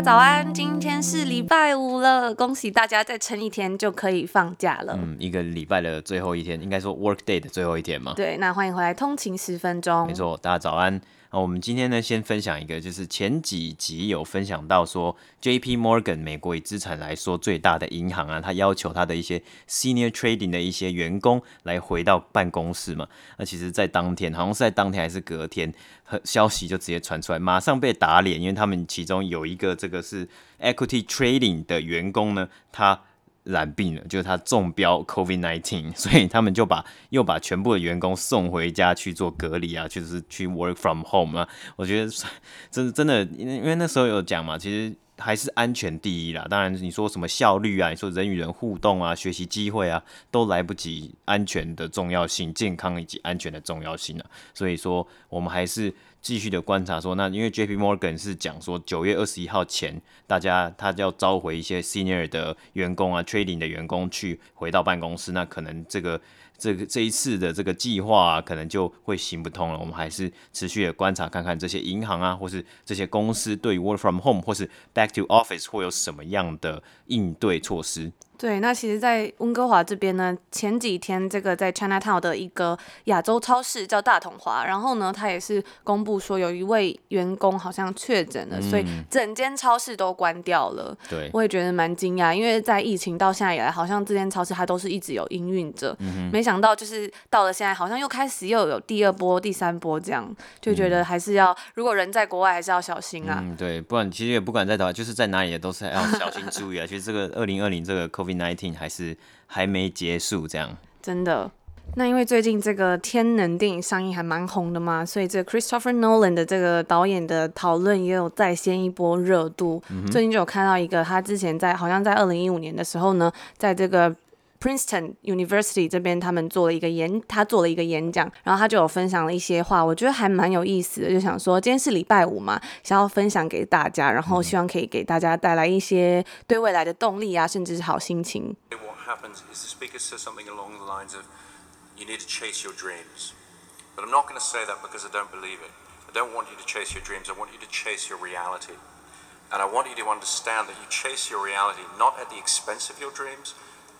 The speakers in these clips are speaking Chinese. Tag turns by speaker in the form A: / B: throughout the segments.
A: 家早安，今天是礼拜五了，恭喜大家再撑一天就可以放假了。
B: 嗯，一个礼拜的最后一天，应该说 work day 的最后一天嘛。
A: 对，那欢迎回来通勤十分钟。
B: 没错，大家早安。那我们今天呢，先分享一个，就是前几集有分享到说，J.P. Morgan 美国以资产来说最大的银行啊，他要求他的一些 Senior Trading 的一些员工来回到办公室嘛。那其实，在当天，好像是在当天还是隔天，消息就直接传出来，马上被打脸，因为他们其中有一个这个是 Equity Trading 的员工呢，他。染病了，就是他中标 COVID-19，所以他们就把又把全部的员工送回家去做隔离啊，就是去 work from home 啊。我觉得真真的，因为因为那时候有讲嘛，其实还是安全第一啦。当然你说什么效率啊，你说人与人互动啊，学习机会啊，都来不及安全的重要性、健康以及安全的重要性啊。所以说我们还是。继续的观察说，那因为 J P Morgan 是讲说九月二十一号前，大家他就要召回一些 senior 的员工啊，trading 的员工去回到办公室，那可能这个这个这一次的这个计划啊，可能就会行不通了。我们还是持续的观察看看这些银行啊，或是这些公司对于 work from home 或是 back to office 会有什么样的应对措施。
A: 对，那其实，在温哥华这边呢，前几天这个在 Chinatown 的一个亚洲超市叫大统华，然后呢，他也是公布说有一位员工好像确诊了，嗯、所以整间超市都关掉了。
B: 对，
A: 我也觉得蛮惊讶，因为在疫情到现在以来，好像这间超市它都是一直有营运着，嗯、没想到就是到了现在，好像又开始又有第二波、第三波这样，就觉得还是要，嗯、如果人在国外，还是要小心啊。
B: 嗯，对，不然其实也不管在哪，就是在哪里也都是要小心注意啊。其实这个二零二零这个 COVID。COVID-19 还是还没结束，这样
A: 真的。那因为最近这个天能电影上映还蛮红的嘛，所以这个 Christopher Nolan 的这个导演的讨论也有再掀一波热度。嗯、最近就有看到一个，他之前在好像在二零一五年的时候呢，在这个。Princeton University 这边，他们做了一个演，他做了一个演讲，然后他就有分享了一些话，我觉得还蛮有意思的，就想说今天是礼拜五嘛，想要分享给大家，然后希望可以给大家带来一些对未来的动力啊，甚至是好心情。But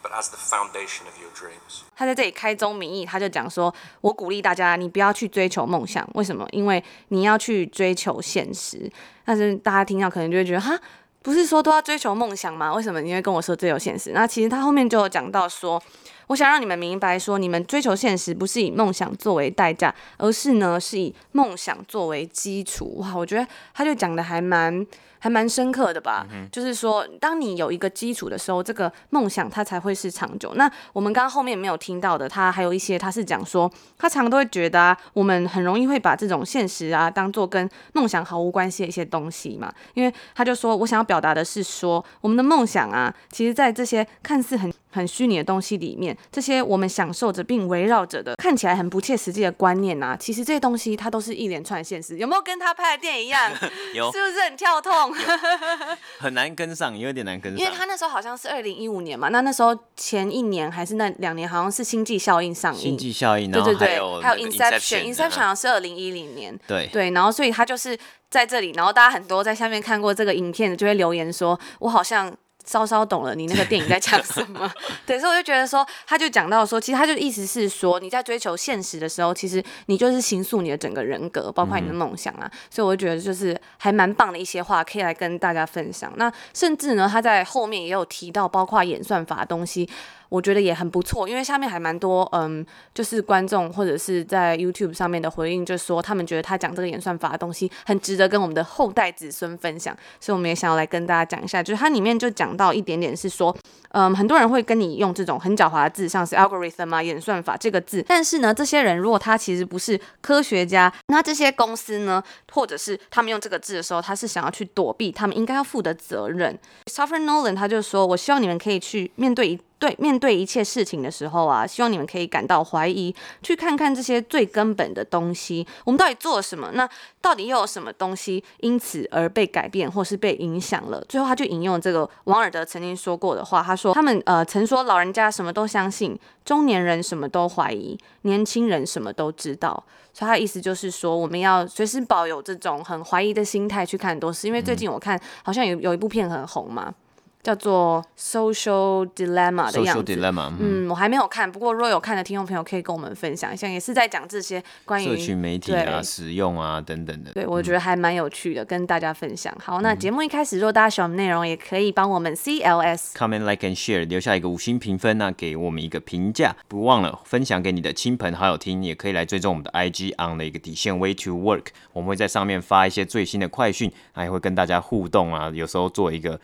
A: as the foundation of your dreams. 他在这里开宗明义，他就讲说：“我鼓励大家，你不要去追求梦想。为什么？因为你要去追求现实。但是大家听到可能就会觉得，哈，不是说都要追求梦想吗？为什么你会跟我说追求现实？那其实他后面就有讲到说，我想让你们明白，说你们追求现实不是以梦想作为代价，而是呢是以梦想作为基础。哇，我觉得他就讲的还蛮。”还蛮深刻的吧，嗯、就是说，当你有一个基础的时候，这个梦想它才会是长久。那我们刚刚后面没有听到的，他还有一些，他是讲说，他常常都会觉得啊，我们很容易会把这种现实啊，当做跟梦想毫无关系的一些东西嘛。因为他就说，我想要表达的是说，我们的梦想啊，其实在这些看似很很虚拟的东西里面，这些我们享受着并围绕着的，看起来很不切实际的观念啊，其实这些东西它都是一连串现实。有没有跟他拍的电影一样？
B: 有，
A: 是不是很跳痛？
B: 很难跟上，有点难跟上。
A: 因为他那时候好像是二零一五年嘛，那那时候前一年还是那两年，好像是星际效应上映。
B: 星际效应，
A: 对对对，
B: 还有，
A: 还有 Inception，Inception 好像是二零一零年。
B: 对
A: 对，然后所以他就是在这里，然后大家很多在下面看过这个影片的，就会留言说，我好像。稍稍懂了你那个电影在讲什么，对，所以我就觉得说，他就讲到说，其实他就意思是说，你在追求现实的时候，其实你就是形塑你的整个人格，包括你的梦想啊。嗯、所以我就觉得就是还蛮棒的一些话，可以来跟大家分享。那甚至呢，他在后面也有提到，包括演算法的东西。我觉得也很不错，因为下面还蛮多，嗯，就是观众或者是在 YouTube 上面的回应，就是说他们觉得他讲这个演算法的东西很值得跟我们的后代子孙分享，所以我们也想要来跟大家讲一下，就是它里面就讲到一点点是说，嗯，很多人会跟你用这种很狡猾的字，像是 algorithm 啊、演算法这个字，但是呢，这些人如果他其实不是科学家，那这些公司呢，或者是他们用这个字的时候，他是想要去躲避他们应该要负的责任。Christopher Nolan 他就说，我希望你们可以去面对一。对面对一切事情的时候啊，希望你们可以感到怀疑，去看看这些最根本的东西，我们到底做了什么？那到底又有什么东西因此而被改变或是被影响了？最后，他就引用这个王尔德曾经说过的话，他说：“他们呃曾说老人家什么都相信，中年人什么都怀疑，年轻人什么都知道。”所以他的意思就是说，我们要随时保有这种很怀疑的心态去看很多事，因为最近我看好像有有一部片很红嘛。叫做 Social Dilemma 的样子。
B: Dilemma,
A: 嗯，我还没有看，不过如果有看的听众朋友可以跟我们分享一下，也是在讲这些关于
B: 社群媒体啊、使用啊等等的。
A: 对，我觉得还蛮有趣的，嗯、跟大家分享。好，那节目一开始，如果大家喜欢我们内容，也可以帮我们 CLS
B: comment like and share 留下一个五星评分，那给我们一个评价，不忘了分享给你的亲朋好友听，也可以来追踪我们的 IG on 的一个底线 Way to Work，我们会在上面发一些最新的快讯，还会跟大家互动啊，有时候做一个。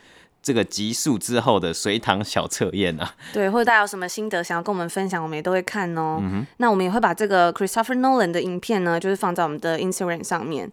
B: 这个集数之后的随堂小测验啊，
A: 对，或者大家有什么心得想要跟我们分享，我们也都会看哦。嗯、那我们也会把这个 Christopher Nolan 的影片呢，就是放在我们的 Instagram 上面。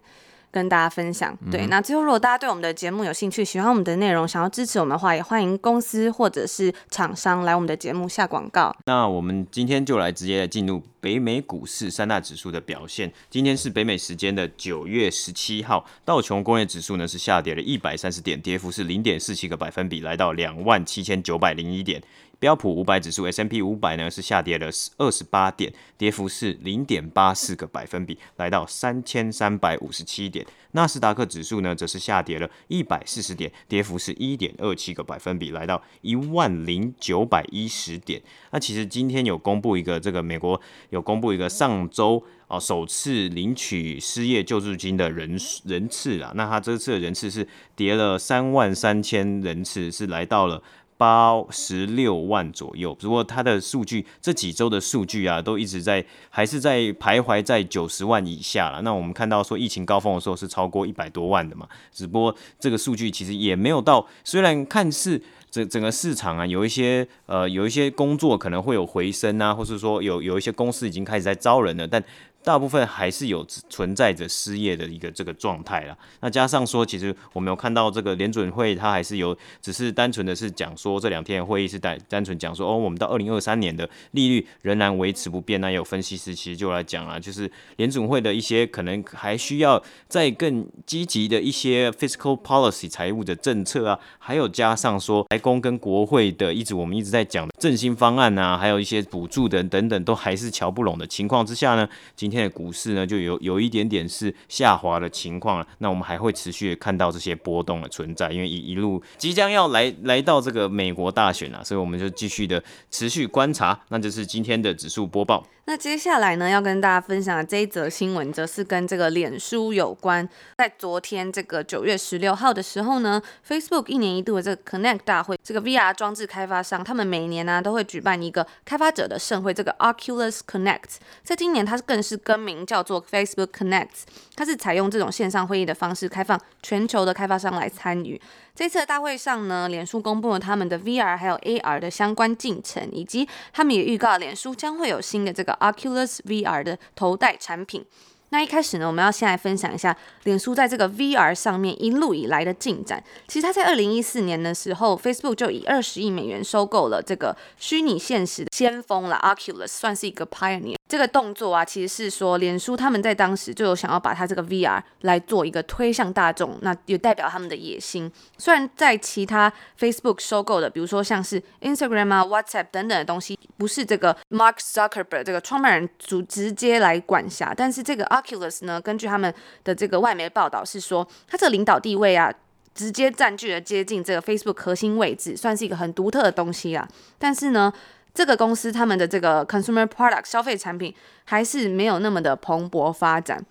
A: 跟大家分享，对，嗯、那最后如果大家对我们的节目有兴趣，喜欢我们的内容，想要支持我们的话，也欢迎公司或者是厂商来我们的节目下广告。
B: 那我们今天就来直接来进入北美股市三大指数的表现。今天是北美时间的九月十七号，道琼工业指数呢是下跌了一百三十点，跌幅是零点四七个百分比，来到两万七千九百零一点。标普五百指数 S M P 五百呢是下跌了二十八点，跌幅是零点八四个百分比，来到三千三百五十七点。纳斯达克指数呢则是下跌了一百四十点，跌幅是一点二七个百分比，来到一万零九百一十点。那其实今天有公布一个这个美国有公布一个上周啊首次领取失业救助金的人人次啊，那他这次的人次是跌了三万三千人次，是来到了。八十六万左右，不过它的数据这几周的数据啊，都一直在还是在徘徊在九十万以下了。那我们看到说疫情高峰的时候是超过一百多万的嘛，只不过这个数据其实也没有到，虽然看似整整个市场啊有一些呃有一些工作可能会有回升啊，或是说有有一些公司已经开始在招人了，但大部分还是有存在着失业的一个这个状态啦。那加上说，其实我们有看到这个联准会，它还是有，只是单纯的是讲说这两天会议是单单纯讲说，哦，我们到二零二三年的利率仍然维持不变。那有分析师其实就来讲啊，就是联准会的一些可能还需要再更积极的一些 fiscal policy 财务的政策啊，还有加上说白宫跟国会的一直我们一直在讲的振兴方案啊，还有一些补助等等等，都还是瞧不拢的情况之下呢，今。今天的股市呢，就有有一点点是下滑的情况了。那我们还会持续看到这些波动的存在，因为一一路即将要来来到这个美国大选了，所以我们就继续的持续观察。那就是今天的指数播报。
A: 那接下来呢，要跟大家分享的这一则新闻，则是跟这个脸书有关。在昨天这个九月十六号的时候呢，Facebook 一年一度的这个 Connect 大会，这个 VR 装置开发商，他们每年呢、都会举办一个开发者的盛会，这个 Oculus Connect。在今年，它更是更名叫做 Facebook Connect，它是采用这种线上会议的方式，开放全球的开发商来参与。这次的大会上呢，脸书公布了他们的 VR 还有 AR 的相关进程，以及他们也预告脸书将会有新的这个 Oculus VR 的头戴产品。那一开始呢，我们要先来分享一下脸书在这个 VR 上面一路以来的进展。其实它在二零一四年的时候，Facebook 就以二十亿美元收购了这个虚拟现实的先锋了 Oculus，算是一个 pioneer。这个动作啊，其实是说脸书他们在当时就有想要把它这个 VR 来做一个推向大众，那也代表他们的野心。虽然在其他 Facebook 收购的，比如说像是 Instagram 啊、WhatsApp 等等的东西，不是这个 Mark Zuckerberg 这个创办人主直接来管辖，但是这个 Oculus 呢，根据他们的这个外媒报道是说，它这个领导地位啊，直接占据了接近这个 Facebook 核心位置，算是一个很独特的东西啊。但是呢，这个公司他们的这个 consumer product 消费产品还是没有那么的蓬勃发展，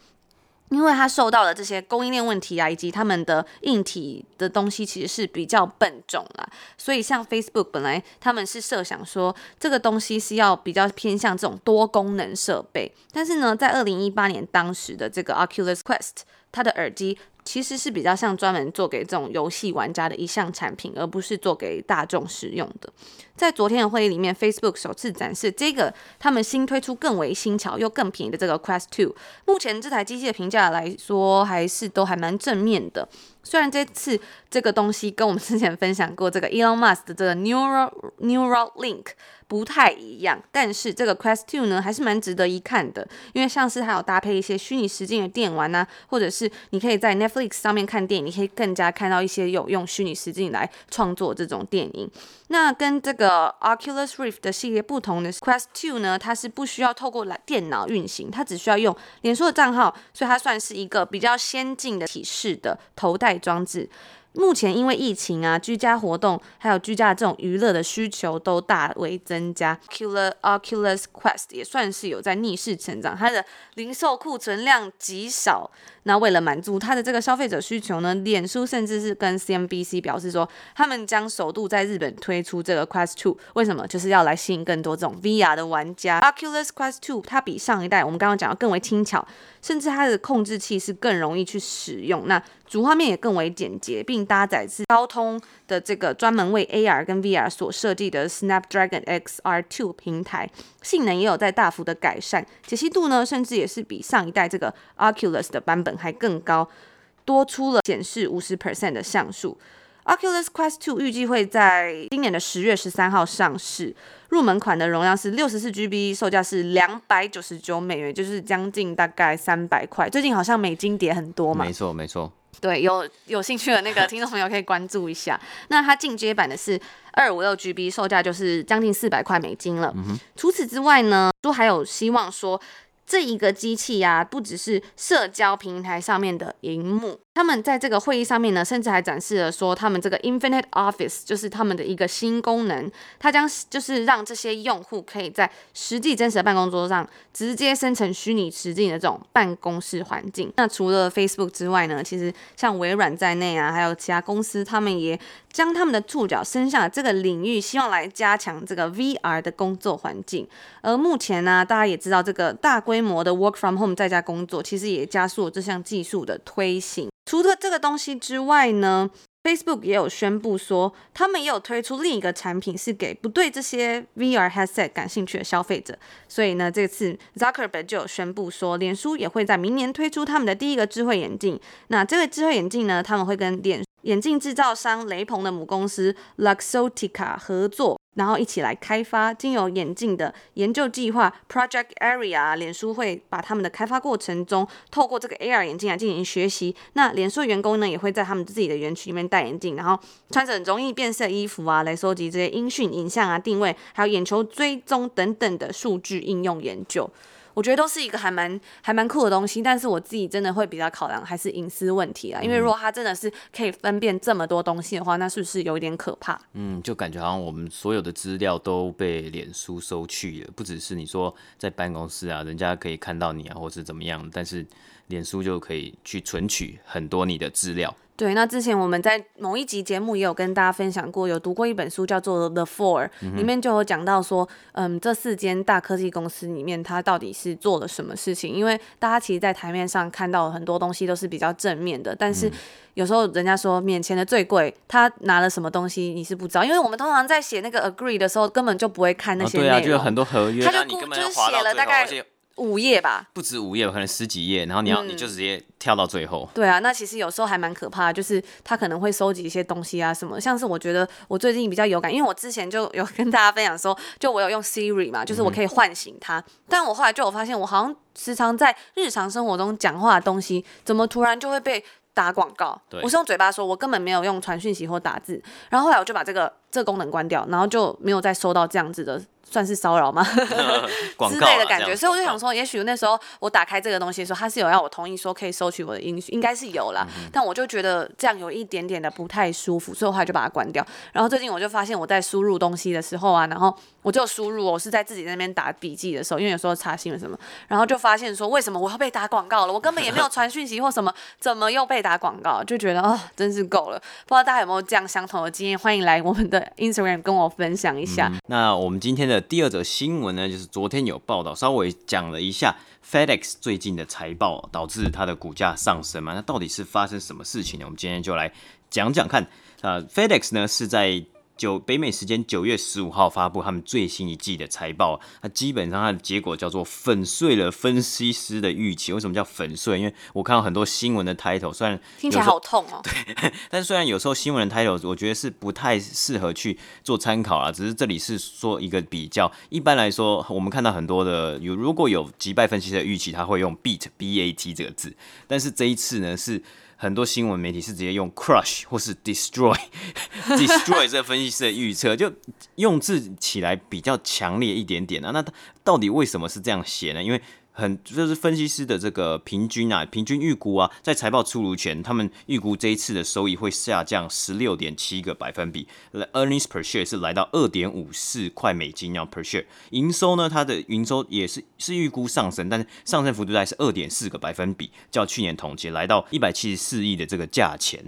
A: 因为它受到了这些供应链问题啊，以及他们的硬体的东西其实是比较笨重啦。所以像 Facebook 本来他们是设想说这个东西是要比较偏向这种多功能设备，但是呢，在二零一八年当时的这个 Oculus Quest 它的耳机。其实是比较像专门做给这种游戏玩家的一项产品，而不是做给大众使用的。在昨天的会议里面，Facebook 首次展示这个他们新推出更为新巧又更便宜的这个 Quest Two。目前这台机器的评价来说，还是都还蛮正面的。虽然这次这个东西跟我们之前分享过这个 Elon Musk 的这个 Neural Neural Link 不太一样，但是这个 Quest Two 呢还是蛮值得一看的，因为像是它有搭配一些虚拟实境的电玩啊，或者是你可以在 Netflix 上面看电影，你可以更加看到一些有用虚拟实境来创作这种电影。那跟这个 Oculus Rift 的系列不同的 Quest Two 呢，它是不需要透过来电脑运行，它只需要用脸书的账号，所以它算是一个比较先进的体式的头戴装置。目前因为疫情啊，居家活动还有居家的这种娱乐的需求都大为增加，Oculus Oculus Quest 也算是有在逆势成长，它的零售库存量极少。那为了满足它的这个消费者需求呢，脸书甚至是跟 CNBC 表示说，他们将首度在日本推出这个 Quest 2，为什么？就是要来吸引更多这种 VR 的玩家。Oculus Quest 2它比上一代我们刚刚讲的更为轻巧，甚至它的控制器是更容易去使用。那主画面也更为简洁，并搭载是高通的这个专门为 AR 跟 VR 所设计的 Snapdragon XR2 平台，性能也有在大幅的改善，解析度呢，甚至也是比上一代这个 Oculus 的版本还更高，多出了显示五十 percent 的像素。Oculus Quest 2预计会在今年的十月十三号上市，入门款的容量是六十四 GB，售价是两百九十九美元，就是将近大概三百块。最近好像美金跌很多嘛？
B: 没错，没错。
A: 对，有有兴趣的那个听众朋友可以关注一下。那它进阶版的是二五六 GB，售价就是将近四百块美金了。嗯哼。除此之外呢，都还有希望说。这一个机器呀、啊，不只是社交平台上面的荧幕，他们在这个会议上面呢，甚至还展示了说，他们这个 Infinite Office 就是他们的一个新功能，它将就是让这些用户可以在实际真实的办公桌上直接生成虚拟实境的这种办公室环境。那除了 Facebook 之外呢，其实像微软在内啊，还有其他公司，他们也将他们的触角伸向了这个领域，希望来加强这个 VR 的工作环境。而目前呢、大家也知道这个大规模的 Work from Home 在家工作，其实也加速了这项技术的推行。除了这个东西之外呢，Facebook 也有宣布说，他们也有推出另一个产品，是给不对这些 VR headset 感兴趣的消费者。所以呢，这次 Zuckerberg 就有宣布说，脸书也会在明年推出他们的第一个智慧眼镜。那这个智慧眼镜呢，他们会跟脸眼镜制造商雷朋的母公司 Luxottica 合作，然后一起来开发。经由眼镜的研究计划 Project Area，脸书会把他们的开发过程中，透过这个 AR 眼镜来进行学习。那脸书员工呢，也会在他们自己的园区里面戴眼镜，然后穿着很容易变色衣服啊，来收集这些音讯、影像啊、定位，还有眼球追踪等等的数据应用研究。我觉得都是一个还蛮还蛮酷的东西，但是我自己真的会比较考量还是隐私问题啊。因为如果它真的是可以分辨这么多东西的话，那是不是有一点可怕？
B: 嗯，就感觉好像我们所有的资料都被脸书收去了，不只是你说在办公室啊，人家可以看到你啊，或是怎么样，但是脸书就可以去存取很多你的资料。
A: 对，那之前我们在某一集节目也有跟大家分享过，有读过一本书叫做《The Four》，里面就有讲到说，嗯，这四间大科技公司里面，它到底是做了什么事情？因为大家其实，在台面上看到很多东西都是比较正面的，但是有时候人家说面前的最贵，他拿了什么东西你是不知道，因为我们通常在写那个 agree 的时候，根本就不会看那些内容，
B: 哦、对啊，就有很多合约，
A: 他就就是写了大概。五页吧，
B: 不止五页，可能十几页，然后你要、嗯、你就直接跳到最后。
A: 对啊，那其实有时候还蛮可怕的，就是他可能会收集一些东西啊什么，像是我觉得我最近比较有感，因为我之前就有跟大家分享说，就我有用 Siri 嘛，就是我可以唤醒它，嗯、但我后来就有发现，我好像时常在日常生活中讲话的东西，怎么突然就会被打广告？对，我是用嘴巴说，我根本没有用传讯息或打字，然后后来我就把这个这个功能关掉，然后就没有再收到这样子的。算是骚扰吗？之类的感觉，所以我就想说，也许那时候我打开这个东西的时候，他是有要我同意说可以收取我的音讯，应该是有啦。嗯、但我就觉得这样有一点点的不太舒服，所以我后来就把它关掉。然后最近我就发现我在输入东西的时候啊，然后我就输入，我是在自己那边打笔记的时候，因为有时候查新闻什么，然后就发现说，为什么我要被打广告了？我根本也没有传讯息或什么，怎么又被打广告？就觉得啊、哦，真是够了。不知道大家有没有这样相同的经验？欢迎来我们的 Instagram 跟我分享一下。
B: 嗯、那我们今天的。第二则新闻呢，就是昨天有报道，稍微讲了一下 FedEx 最近的财报导致它的股价上升嘛。那到底是发生什么事情呢？我们今天就来讲讲看。呃，FedEx 呢是在九北美时间九月十五号发布他们最新一季的财报，那基本上它的结果叫做粉碎了分析师的预期。为什么叫粉碎？因为我看到很多新闻的 title，虽然
A: 听起来好痛哦。
B: 对，但是虽然有时候新闻的 title，我觉得是不太适合去做参考啦。只是这里是说一个比较。一般来说，我们看到很多的有如果有击败分析师的预期，他会用 beat b a t 这个字。但是这一次呢是。很多新闻媒体是直接用 crush 或是 destroy destroy 这个分析师的预测，就用字起来比较强烈一点点啊。那到底为什么是这样写呢？因为很就是分析师的这个平均啊，平均预估啊，在财报出炉前，他们预估这一次的收益会下降十六点七个百分比，earnings per share 是来到二点五四块美金要 per share，营收呢，它的营收也是是预估上升，但是上升幅度在是二点四个百分比，较去年同期来到一百七十四亿的这个价钱。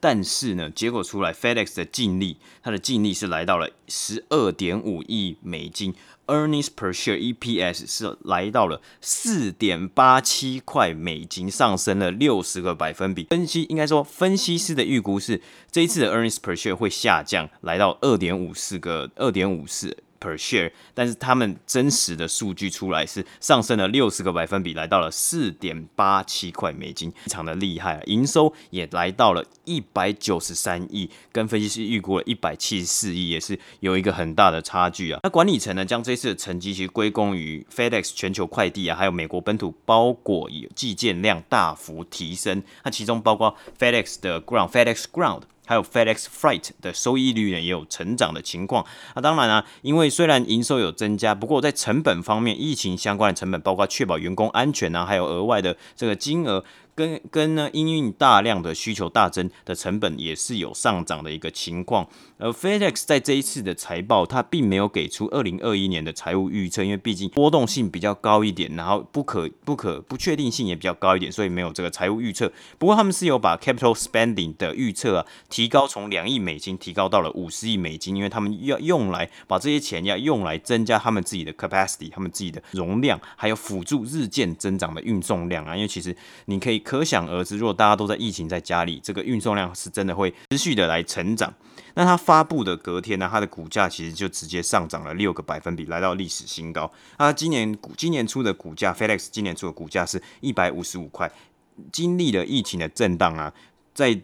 B: 但是呢，结果出来，FedEx 的净利，它的净利是来到了十二点五亿美金，earnings per share EPS 是来到了四点八七块美金，上升了六十个百分比。分析应该说，分析师的预估是这一次的 earnings per share 会下降，来到二点五四个二点五四。Per share，但是他们真实的数据出来是上升了六十个百分比，来到了四点八七块美金，非常的厉害啊！营收也来到了一百九十三亿，跟分析师预估了一百七十四亿，也是有一个很大的差距啊。那管理层呢，将这次的成绩其实归功于 FedEx 全球快递啊，还有美国本土包裹寄件量大幅提升，那其中包括 FedEx 的 Ground、FedEx Ground。还有 FedEx Freight 的收益率呢，也有成长的情况。那当然啊，因为虽然营收有增加，不过在成本方面，疫情相关的成本，包括确保员工安全啊，还有额外的这个金额。跟跟呢，因应大量的需求大增的成本也是有上涨的一个情况。而 FedEx 在这一次的财报，它并没有给出二零二一年的财务预测，因为毕竟波动性比较高一点，然后不可不可不确定性也比较高一点，所以没有这个财务预测。不过他们是有把 capital spending 的预测啊提高，从两亿美金提高到了五十亿美金，因为他们要用来把这些钱要用来增加他们自己的 capacity，他们自己的容量，还有辅助日渐增长的运送量啊。因为其实你可以。可想而知，如果大家都在疫情在家里，这个运送量是真的会持续的来成长。那它发布的隔天呢，它的股价其实就直接上涨了六个百分比，来到历史新高。它今年股今年初的股价，FedEx 今年初的股价是一百五十五块，经历了疫情的震荡啊，在。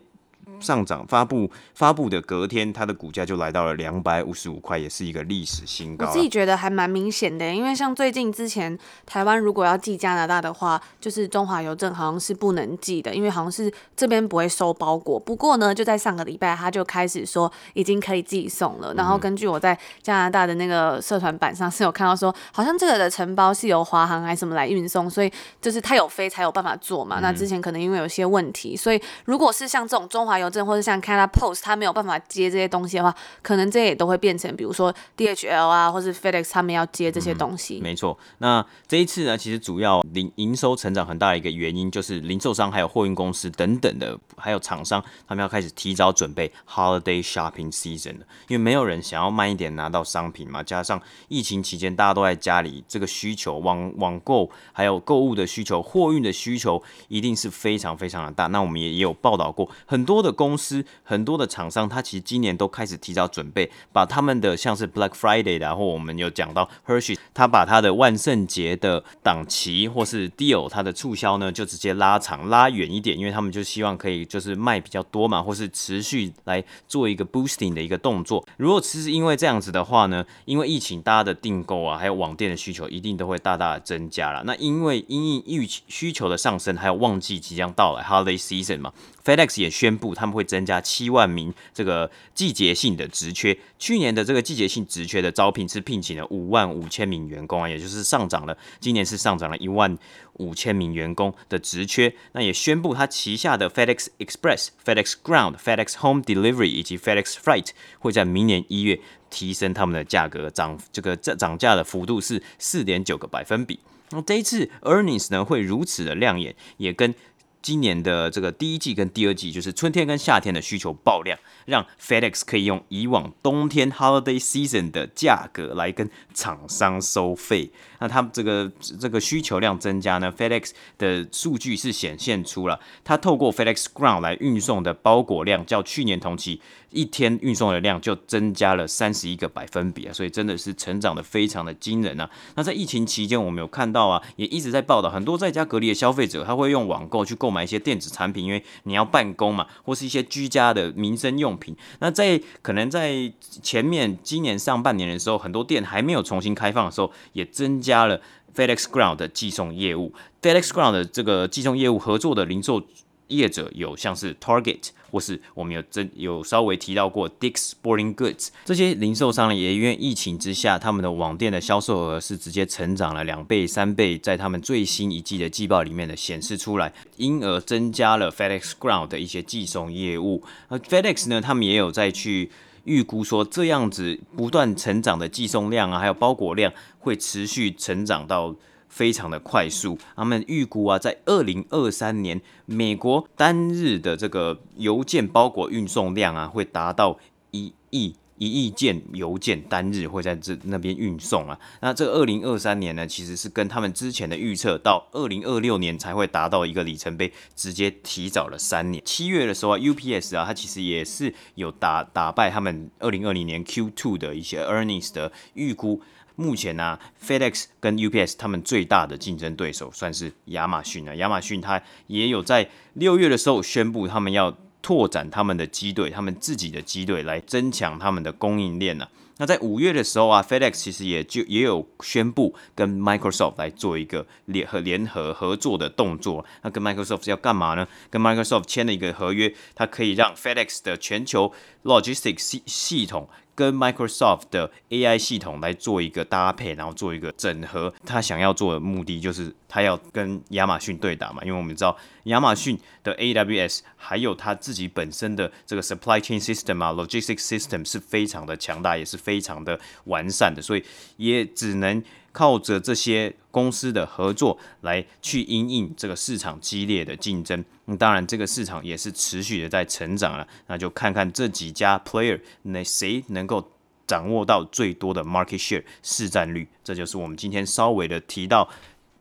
B: 上涨发布发布的隔天，它的股价就来到了两百五十五块，也是一个历史新高。
A: 我自己觉得还蛮明显的，因为像最近之前台湾如果要寄加拿大的话，就是中华邮政好像是不能寄的，因为好像是这边不会收包裹。不过呢，就在上个礼拜，他就开始说已经可以寄送了。然后根据我在加拿大的那个社团版上是有看到说，好像这个的承包是由华航还是什么来运送，所以就是他有飞才有办法做嘛。那之前可能因为有些问题，所以如果是像这种中华邮政或者像 Canada Post，他没有办法接这些东西的话，可能这也都会变成，比如说 DHL 啊，或是 FedEx 他们要接这些东西。
B: 嗯、没错，那这一次呢，其实主要零营收成长很大的一个原因，就是零售商还有货运公司等等的，还有厂商，他们要开始提早准备 Holiday Shopping Season 了，因为没有人想要慢一点拿到商品嘛，加上疫情期间大家都在家里，这个需求网网购还有购物的需求，货运的需求一定是非常非常的大。那我们也也有报道过很多的公司。很多的厂商，他其实今年都开始提早准备，把他们的像是 Black Friday 然后我们有讲到 Hershey，他把他的万圣节的档期或是 deal，他的促销呢就直接拉长拉远一点，因为他们就希望可以就是卖比较多嘛，或是持续来做一个 boosting 的一个动作。如果其实因为这样子的话呢，因为疫情，大家的订购啊，还有网店的需求一定都会大大的增加了。那因为因应预需求的上升，还有旺季即将到来 Holiday Season 嘛。FedEx 也宣布他们会增加七万名这个季节性的职缺。去年的这个季节性职缺的招聘是聘请了五万五千名员工啊，也就是上涨了。今年是上涨了一万五千名员工的职缺。那也宣布他旗下的 FedEx Express、FedEx Ground、FedEx Home Delivery 以及 FedEx Freight 会在明年一月提升他们的价格，涨这个涨涨价的幅度是四点九个百分比。那这一次 Earnings 呢会如此的亮眼，也跟今年的这个第一季跟第二季，就是春天跟夏天的需求爆量，让 FedEx 可以用以往冬天 Holiday Season 的价格来跟厂商收费。那他们这个这个需求量增加呢，FedEx 的数据是显现出了，它透过 FedEx Ground 来运送的包裹量较去年同期一天运送的量就增加了三十一个百分比啊，所以真的是成长的非常的惊人啊。那在疫情期间，我们有看到啊，也一直在报道，很多在家隔离的消费者，他会用网购去购买一些电子产品，因为你要办公嘛，或是一些居家的民生用品。那在可能在前面今年上半年的时候，很多店还没有重新开放的时候，也增加了 FedEx Ground 的寄送业务。FedEx Ground 的这个寄送业务合作的零售业者有像是 Target。或是我们有真有稍微提到过 Dick's Sporting Goods 这些零售商呢，也因为疫情之下，他们的网店的销售额是直接成长了两倍、三倍，在他们最新一季的季报里面的显示出来，因而增加了 FedEx Ground 的一些寄送业务。而 FedEx 呢，他们也有在去预估说，这样子不断成长的寄送量啊，还有包裹量会持续成长到。非常的快速，他们预估啊，在二零二三年，美国单日的这个邮件包裹运送量啊，会达到一亿一亿件邮件单日会在这那边运送啊。那这二零二三年呢，其实是跟他们之前的预测到二零二六年才会达到一个里程碑，直接提早了三年。七月的时候啊，UPS 啊，它其实也是有打打败他们二零二零年 Q2 的一些 earnings 的预估。目前呢、，FedEx 跟 UPS 他们最大的竞争对手算是亚马逊了。亚马逊它也有在六月的时候宣布，他们要拓展他们的机队，他们自己的机队来增强他们的供应链呢。那在五月的时候啊，FedEx 其实也就也有宣布跟 Microsoft 来做一个联合联合合作的动作。那跟 Microsoft 要干嘛呢？跟 Microsoft 签了一个合约，它可以让 FedEx 的全球 Logistics 系系统。跟 Microsoft 的 AI 系统来做一个搭配，然后做一个整合。他想要做的目的就是他要跟亚马逊对打嘛，因为我们知道亚马逊的 AWS 还有它自己本身的这个 Supply Chain System 啊，Logistics System 是非常的强大，也是非常的完善的，所以也只能。靠着这些公司的合作来去因应这个市场激烈的竞争，那当然这个市场也是持续的在成长了。那就看看这几家 player，那谁能够掌握到最多的 market share 市占率？这就是我们今天稍微的提到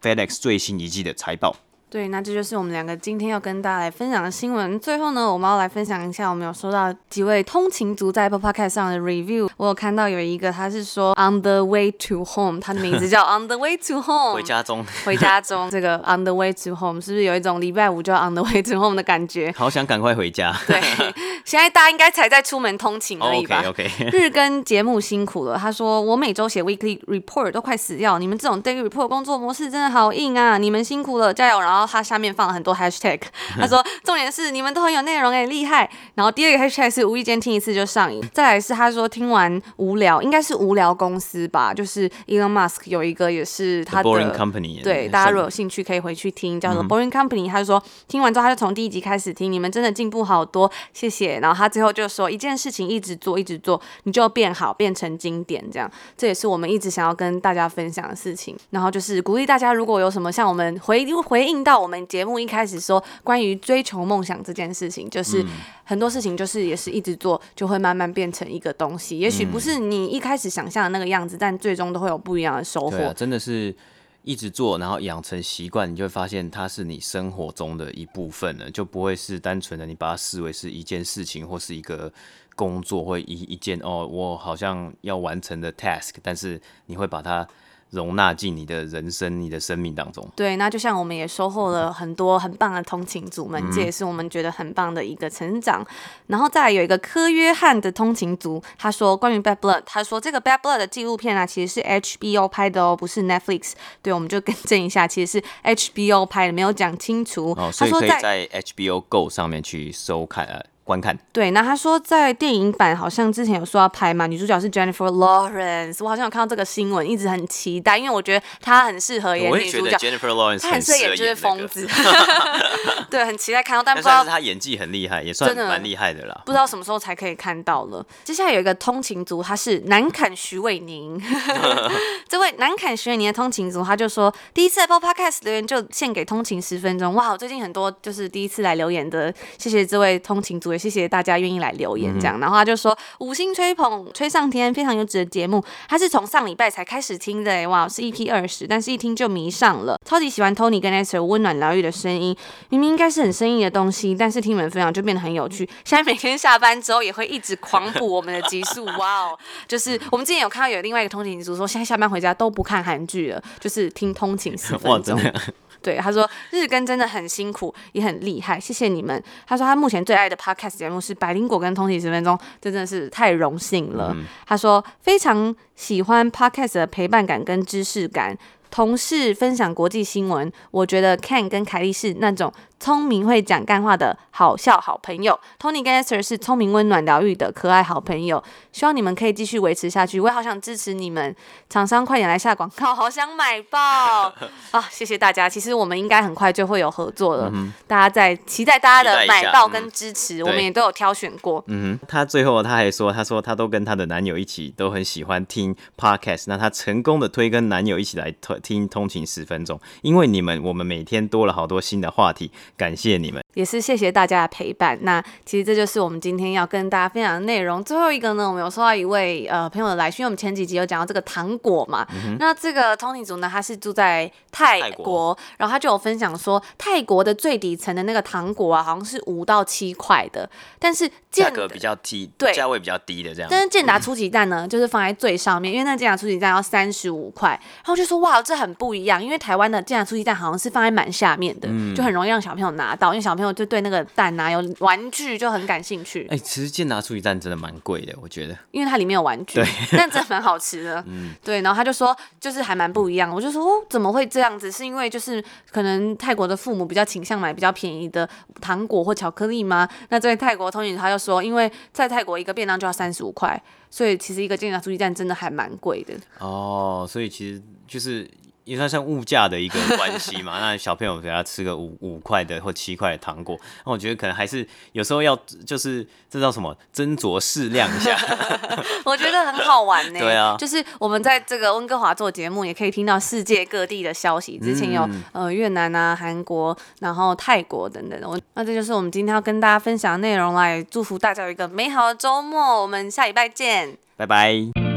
B: FedEx 最新一季的财报。
A: 对，那这就是我们两个今天要跟大家来分享的新闻。最后呢，我们要来分享一下，我们有收到几位通勤族在 Apple Podcast 上的 review。我有看到有一个，他是说 On the way to home，他的名字叫 On the way to home，
B: 回家中，
A: 回家中。这个 On the way to home 是不是有一种礼拜五就要 On the way to home 的感觉？
B: 好想赶快回家。
A: 对，现在大家应该才在出门通勤而已吧。
B: Oh, OK OK。
A: 日更节目辛苦了，他说我每周写 weekly report 都快死掉，你们这种 daily report 工作模式真的好硬啊！你们辛苦了，加油！然后他下面放了很多 hashtag，他说重点是你们都很有内容诶，厉害。然后第二个 hashtag 是无意间听一次就上瘾。再来是他说听完无聊，应该是无聊公司吧，就是 Elon Musk 有一个也是他的
B: Boring Company，
A: 对，大家如果有兴趣可以回去听，叫做 Boring Company。他就说听完之后他就从第一集开始听，你们真的进步好多，谢谢。然后他最后就说一件事情一直做一直做，你就变好，变成经典这样。这也是我们一直想要跟大家分享的事情。然后就是鼓励大家，如果有什么像我们回回应到我们节目一。开始说关于追求梦想这件事情，就是很多事情就是也是一直做，就会慢慢变成一个东西。也许不是你一开始想象的那个样子，但最终都会有不一样的收获。
B: 啊，真的是一直做，然后养成习惯，你就会发现它是你生活中的一部分了，就不会是单纯的你把它视为是一件事情或是一个工作或一一件哦，我好像要完成的 task，但是你会把它。容纳进你的人生、你的生命当中。
A: 对，那就像我们也收获了很多很棒的通勤族们，嗯、这也是我们觉得很棒的一个成长。然后再来有一个科约翰的通勤族，他说关于 Bad Blood，他说这个 Bad Blood 的纪录片啊，其实是 HBO 拍的哦，不是 Netflix。对，我们就更正一下，其实是 HBO 拍的，没有讲清楚。
B: 哦，所以可以在 HBO Go 上面去收看啊。观看
A: 对，那他说在电影版好像之前有说要拍嘛，女主角是 Jennifer Lawrence，我好像有看到这个新闻，一直很期待，因为我觉得她很适合演女主角。
B: Jennifer Lawrence
A: 她很适合演就是疯子，对，很期待看到，但不知
B: 道她演技很厉害，也算蛮厉害的啦。
A: 不知道什么时候才可以看到了。接下来有一个通勤族，他是南坎徐伟宁，这位南坎徐伟宁的通勤族，他就说第一次 Apple Podcast 留言就献给通勤十分钟，哇，我最近很多就是第一次来留言的，谢谢这位通勤族。谢谢大家愿意来留言这样。然后他就说五星吹捧吹上天，非常优质的节目。他是从上礼拜才开始听的，哇，是 EP 二十，但是一听就迷上了，超级喜欢 Tony 跟 Esther 温暖疗愈的声音。明明应该是很生硬的东西，但是听你们分享就变得很有趣。现在每天下班之后也会一直狂补我们的集数，哇哦！就是我们之前有看到有另外一个通勤族说，现在下班回家都不看韩剧了，就是听通勤十分钟。对，他说日更真的很辛苦，也很厉害，谢谢你们。他说他目前最爱的 podcast 节目是《百灵果》跟《通勤十分钟》，真的是太荣幸了。嗯、他说非常喜欢 podcast 的陪伴感跟知识感，同事分享国际新闻，我觉得 Ken 跟凯莉是那种。聪明会讲干话的好笑好朋友，Tony 跟 Esther 是聪明温暖疗愈的可爱好朋友，希望你们可以继续维持下去。我也好想支持你们，厂商快点来下广告，好想买爆 啊！谢谢大家，其实我们应该很快就会有合作了，嗯、大家在期待大家的买爆跟支持，嗯、我们也都有挑选过。
B: 嗯哼，他最后他还说，他说他都跟他的男友一起都很喜欢听 Podcast，那他成功的推跟男友一起来听通勤十分钟，因为你们，我们每天多了好多新的话题。感谢你们，
A: 也是谢谢大家的陪伴。那其实这就是我们今天要跟大家分享的内容。最后一个呢，我们有收到一位呃朋友的来信，因为我们前几集有讲到这个糖果嘛。嗯、那这个 Tony 族呢，他是住在泰国，泰国然后他就有分享说，泰国的最底层的那个糖果啊，好像是五到七块的，但是
B: 价格比较低，对，价位比较低的这样。
A: 但是健达初级蛋呢，嗯、就是放在最上面，因为那健达初级蛋要三十五块。然后就说哇，这很不一样，因为台湾的健达初级蛋好像是放在蛮下面的，嗯、就很容易让小朋友拿到，因为小朋友就对那个蛋啊有玩具就很感兴趣。
B: 哎、欸，其实健达出一蛋真的蛮贵的，我觉得，
A: 因为它里面有玩具，对，但真的蛮好吃的。嗯，对。然后他就说，就是还蛮不一样。我就说，哦，怎么会这样子？是因为就是可能泰国的父母比较倾向买比较便宜的糖果或巧克力吗？那这位泰国通勤他就说，因为在泰国一个便当就要三十五块，所以其实一个健达出奇蛋真的还蛮贵的。
B: 哦，所以其实就是。因为它像物价的一个关系嘛，那小朋友给他吃个五五块的或七块的糖果，那我觉得可能还是有时候要就是这叫什么斟酌适量一下。
A: 我觉得很好玩呢。
B: 对啊，
A: 就是我们在这个温哥华做节目，也可以听到世界各地的消息。之前有、嗯、呃越南啊、韩国，然后泰国等等的。我那这就是我们今天要跟大家分享的内容啦，也祝福大家有一个美好的周末。我们下礼拜见，
B: 拜拜。